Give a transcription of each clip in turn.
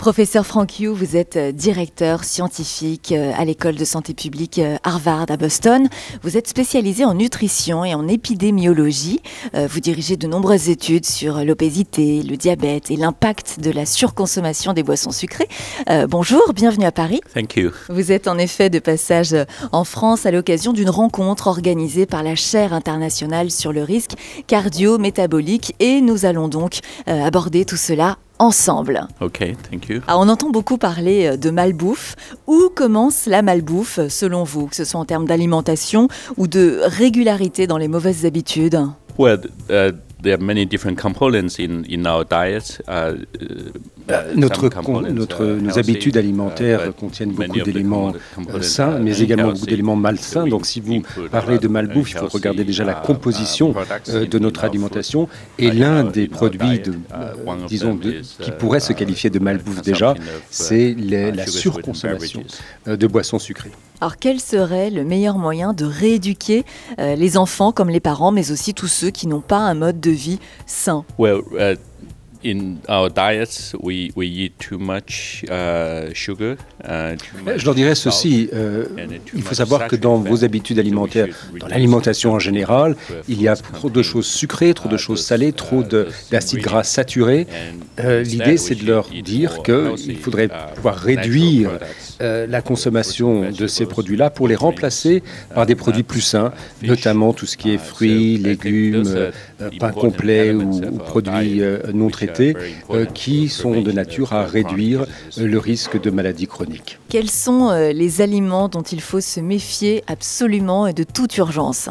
Professeur Frank Yu, vous êtes euh, directeur scientifique euh, à l'école de santé publique euh, Harvard à Boston. Vous êtes spécialisé en nutrition et en épidémiologie. Vous dirigez de nombreuses études sur l'obésité, le diabète et l'impact de la surconsommation des boissons sucrées. bonjour, bienvenue à Paris. Thank you. Vous êtes en effet de passage en France à l'occasion d'une rencontre organisée par la chaire internationale sur le risque cardio-métabolique et nous allons donc aborder tout cela ensemble. Ok, thank you. Ah, on entend beaucoup parler euh, de malbouffe. Où commence la malbouffe selon vous, que ce soit en termes d'alimentation ou de régularité dans les mauvaises habitudes? Well, uh, there are many different components in, in our diet. Uh, uh, notre, notre, uh, nos habitudes alimentaires contiennent beaucoup d'éléments sains, mais également beaucoup d'éléments malsains. Donc si vous parlez de malbouffe, il faut regarder déjà la composition euh, de notre alimentation. Et l'un des produits, de, euh, disons, de, qui pourrait se qualifier de malbouffe déjà, c'est la surconsommation euh, de boissons sucrées. Alors quel serait le meilleur moyen de rééduquer les enfants comme les parents, mais aussi tous ceux qui n'ont pas un mode de de vie sain? Well, uh, in our diets, we, we eat too much uh, sugar. Uh, Je leur dirais ceci, euh, il faut savoir que dans vos habitudes alimentaires, dans l'alimentation en général, il y a trop de choses sucrées, trop de choses salées, trop d'acides gras saturés. Euh, L'idée, c'est de leur dire qu'il faudrait pouvoir réduire euh, la consommation de ces produits-là pour les remplacer par des produits plus sains, notamment tout ce qui est fruits, légumes, euh, pain complet ou, produits euh, non traités, qui sont de nature à réduire le risque de maladies chroniques. Quels sont les aliments dont il faut se méfier absolument et de toute urgence?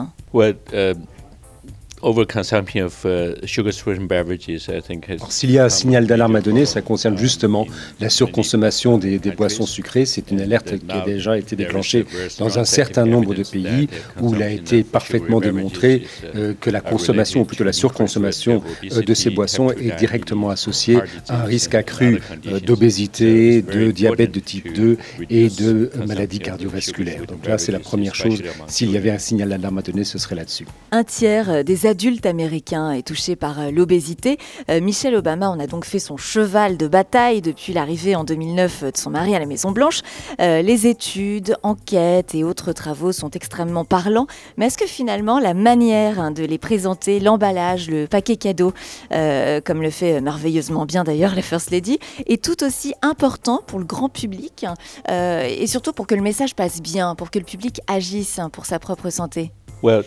S'il y a un signal d'alarme à donner, ça concerne justement la surconsommation des, boissons sucrées. C'est une alerte qui a déjà été déclenchée dans un certain nombre de pays où il a été parfaitement démontré euh, que la consommation, ou plutôt la surconsommation euh, de ces boissons est directement associée à un risque accru euh, d'obésité, de diabète de type 2 et de maladies cardiovasculaires. Donc là, c'est la première chose. S'il y avait un signal d'alarme à donner, ce serait là-dessus. Un tiers des adulte américain est touché par euh, l'obésité. Euh, Michelle Obama en a donc fait son cheval de bataille depuis l'arrivée en 2009 de son mari à la Maison-Blanche. Euh, les études, enquêtes et autres travaux sont extrêmement parlants. Mais est-ce que finalement la manière hein, de les présenter, l'emballage, le paquet cadeau, comme le fait merveilleusement bien d'ailleurs la First Lady, est tout aussi important pour le grand public et surtout pour que le message passe bien, pour que le public agisse hein, pour sa propre santé? Uh,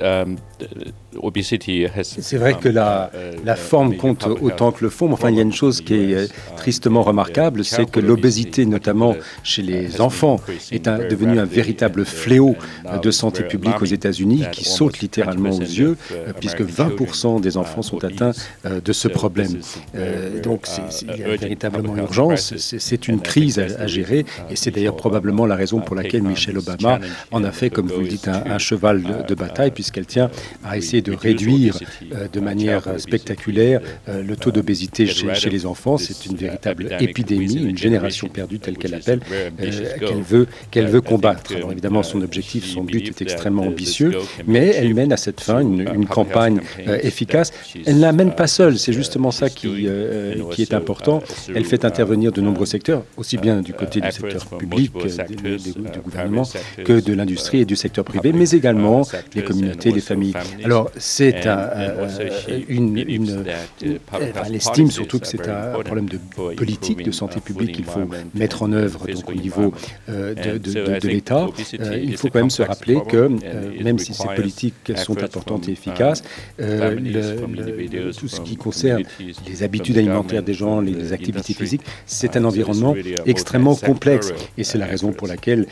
um, C'est vrai que la, la forme compte autant que le fond, mais enfin, il y a une chose qui est euh, tristement remarquable, c'est que l'obésité, notamment chez les enfants, est devenue un véritable fléau de santé publique aux États-Unis qui saute littéralement aux yeux, puisque 20% des enfants sont atteints euh, de ce problème. Euh, donc, il y a véritablement urgence, c'est une crise à, gérer, et c'est d'ailleurs probablement la raison pour laquelle Michelle Obama en a fait, comme vous le dites, un, cheval de bataille, puisqu'elle tient à essayer de réduire euh, de manière spectaculaire euh, le taux d'obésité chez, les enfants. C'est une véritable épidémie, une génération perdue telle qu'elle l'appelle, euh, qu'elle veut, qu'elle veut combattre. Alors évidemment, son objectif, son but est extrêmement ambitieux, mais elle mène à cette fin une, campagne efficace. Elle ne la mène pas seule, c'est justement ça qui, qui est important. Elle fait intervenir de nombreux secteurs, aussi bien du côté du secteur public, du gouvernement, que de l'industrie et du secteur privé, mais également les communautés, les familles. Alors, c'est un, une, elle estime surtout que c'est un problème de politique, de santé publique qu'il faut mettre en œuvre donc, au niveau euh, de, de, l'État. Euh, il faut quand même se rappeler que euh, même si ces politiques sont importantes et efficaces, le, tout ce qui concerne les habitudes alimentaires des gens, les, activités physiques, c'est un environnement extrêmement complexe. Et c'est la raison pour laquelle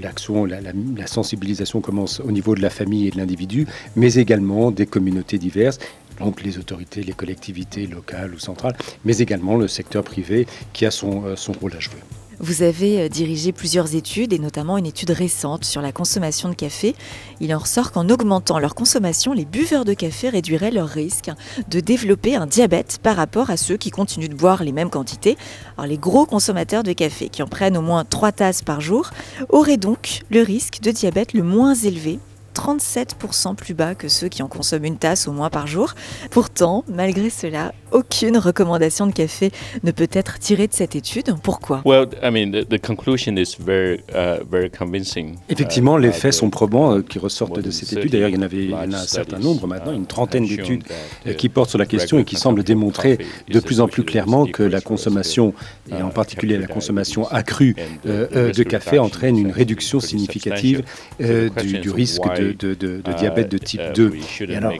l'action, la, la sensibilisation commence au niveau de la famille et de l'individu, mais également des communautés diverses, donc les autorités, les collectivités locales ou centrales, mais également le secteur privé qui a son, euh, son rôle à jouer. Vous avez euh, dirigé plusieurs études et notamment une étude récente sur la consommation de café. Il en ressort qu'en augmentant leur consommation, les buveurs de café réduiraient leur risque de développer un diabète par rapport à ceux qui continuent de boire les mêmes quantités. Alors les gros consommateurs de café qui en prennent au moins 3 tasses par jour auraient donc le risque de diabète le moins élevé 37% plus bas que ceux qui en consomment une tasse au moins par jour. Pourtant, malgré cela, aucune recommandation de café ne peut être tirée de cette étude. Pourquoi? Well, I mean, the, conclusion is very, uh, very convincing. Effectivement, les faits sont probants euh, qui ressortent de cette étude. D'ailleurs, il y en avait un certain nombre maintenant, une trentaine d'études euh, qui portent sur la question et qui semblent démontrer de plus en plus clairement que la consommation, et en particulier la consommation accrue euh, de café, entraîne une réduction significative du, risque de, de, diabète de type 2. Et alors,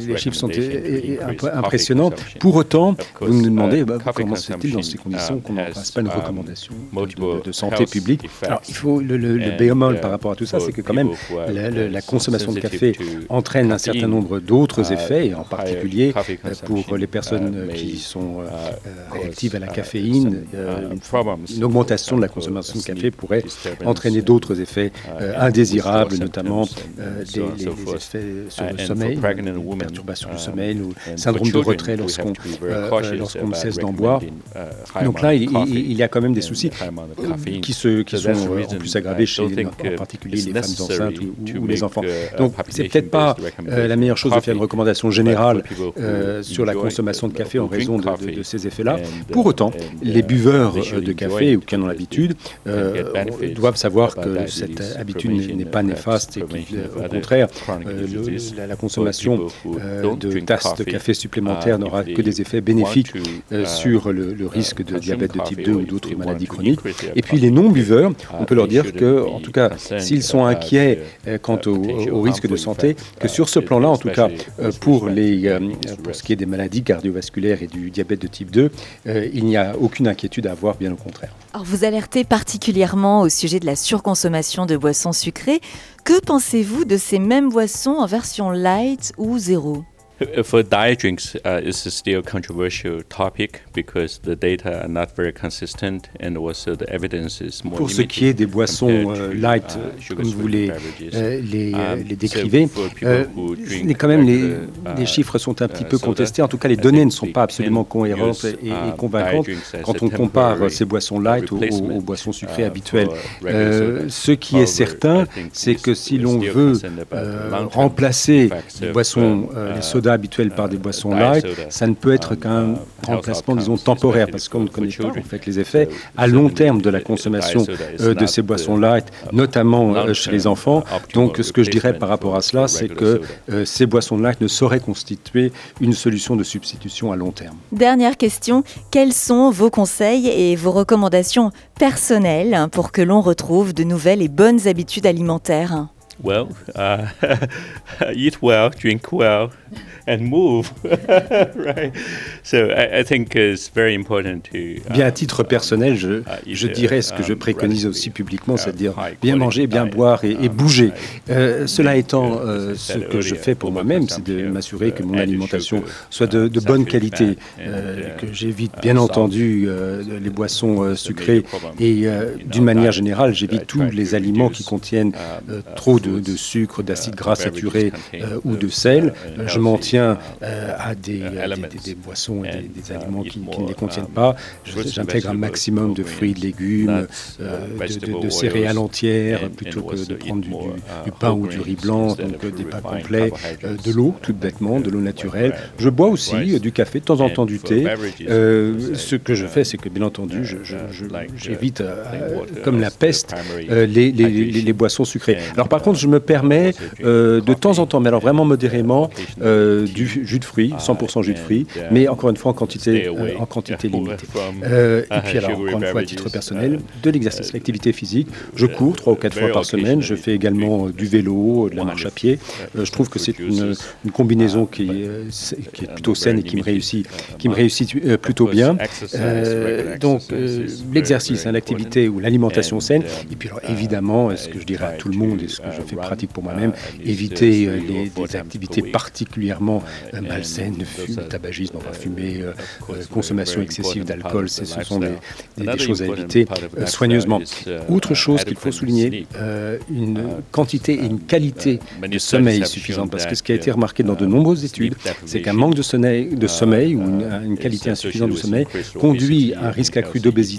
les, chiffres sont impressionnants. Pour autant, vous me demandez bah, comment se fait-il dans ces conditions qu'on n'en fasse pas une recommandation de, santé publique. Alors, il faut le, le, bémol par rapport à tout ça, c'est que quand même la, consommation de café entraîne un certain nombre d'autres effets, et en particulier pour les personnes qui sont réactives à la caféine, une augmentation de la consommation de café pourrait entraîner d'autres effets indésirables, notamment des, effets sur le sommeil, perturbations du sommeil, ou syndrome de retrait lorsqu'on lorsqu'on ne cesse d'en boire. Donc là, il, y a quand même des soucis qui, se, qui sont en plus aggravés chez en particulier les femmes enceintes ou, les enfants. Donc c'est peut-être pas la meilleure chose de faire une recommandation générale sur la consommation de café en raison de, ces effets-là. Pour autant, les buveurs de café ou qui en ont l'habitude doivent savoir que cette habitude n'est pas néfaste et qu'au contraire, la, consommation de tasses de café supplémentaires n'aura que des effets bénéfiques euh, sur le, risque de diabète de type 2 ou d'autres maladies chroniques. Et puis les non-buveurs, on peut leur dire que, en tout cas, s'ils sont inquiets euh, quant au, risque de santé, que sur ce plan-là, en tout cas, euh, pour, les, pour ce qui est des maladies cardiovasculaires et du diabète de type 2, il n'y a aucune inquiétude à avoir, bien au contraire. Alors vous alertez particulièrement au sujet de la surconsommation de boissons sucrées. Que pensez-vous de ces mêmes boissons en version light ou zéro? For diet drinks, uh, it's still a controversial topic because the data are not very consistent and also the evidence is more Pour ce qui est des boissons euh, light, uh, comme vous les, euh, les, euh, um, les, décrivez, euh, quand même les, uh, les, chiffres sont un petit peu contestés. En tout cas, les données ne sont pas absolument cohérentes et, et convaincantes quand on compare ces boissons light aux, aux boissons sucrées habituelles. ce qui est certain, c'est que si l'on veut remplacer les boissons, les sodas habituel par des boissons light, ça ne peut être qu'un remplacement, disons, temporaire, parce qu'on ne connaît pas en fait les effets à long terme de la consommation euh, de ces boissons light, notamment euh, chez les enfants. Donc, ce que je dirais par rapport à cela, c'est que euh, ces boissons light ne sauraient constituer une solution de substitution à long terme. Dernière question, quels sont vos conseils et vos recommandations personnelles pour que l'on retrouve de nouvelles et bonnes habitudes alimentaires? Well, uh, eat well, drink well, and move. right. So I, I, think it's very important to. Uh, bien à titre personnel, je, uh, je dirais ce que je um, préconise aussi publiquement, c'est-à-dire bien manger, bien boire et, et um, bouger. Euh, cela étant, euh, ce que je fais pour moi-même, c'est de m'assurer que mon alimentation soit de, de bonne qualité, euh, que j'évite bien entendu les boissons sucrées et d'une manière générale, j'évite tous les aliments qui contiennent trop de de, sucre, d'acide gras saturé euh, ou de sel. Je m'en tiens euh, à des, des, boissons et des, aliments qui, ne les contiennent pas. J'intègre un maximum de fruits, de légumes, euh, de, céréales entières, plutôt que de prendre du, pain ou du riz blanc, donc des pains complets, de l'eau, tout bêtement, de l'eau naturelle. Je bois aussi du café, de temps en temps du thé. ce que je fais, c'est que bien entendu, j'évite, comme la peste, les, les, les, boissons sucrées. Alors par contre, je me permets euh, de temps en temps, mais alors vraiment modérément, euh, du jus de fruits, 100% jus de fruits, mais encore une fois en quantité, euh, en quantité limitée. et puis alors, encore une fois, à titre personnel, de l'exercice, l'activité physique. Je cours trois ou quatre fois par semaine. Je fais également du vélo, de la marche à pied. je trouve que c'est une, combinaison qui, qui, est plutôt saine et qui me réussit, qui me réussit plutôt bien. donc l'exercice, hein, l'activité ou l'alimentation saine. Et puis alors évidemment, ce que je dirais à tout le monde et ce que je fais pratique pour moi-même, éviter euh, les, des activités particulièrement euh, malsaines, fume, tabagisme, enfin fumer, euh, consommation excessive d'alcool, ce sont des, des, choses à éviter soigneusement. Autre chose qu'il faut souligner, une quantité et une qualité de sommeil suffisante, parce que ce qui a été remarqué dans de nombreuses études, c'est qu'un manque de sommeil, de sommeil ou une, qualité insuffisante de sommeil conduit à un risque accru d'obésité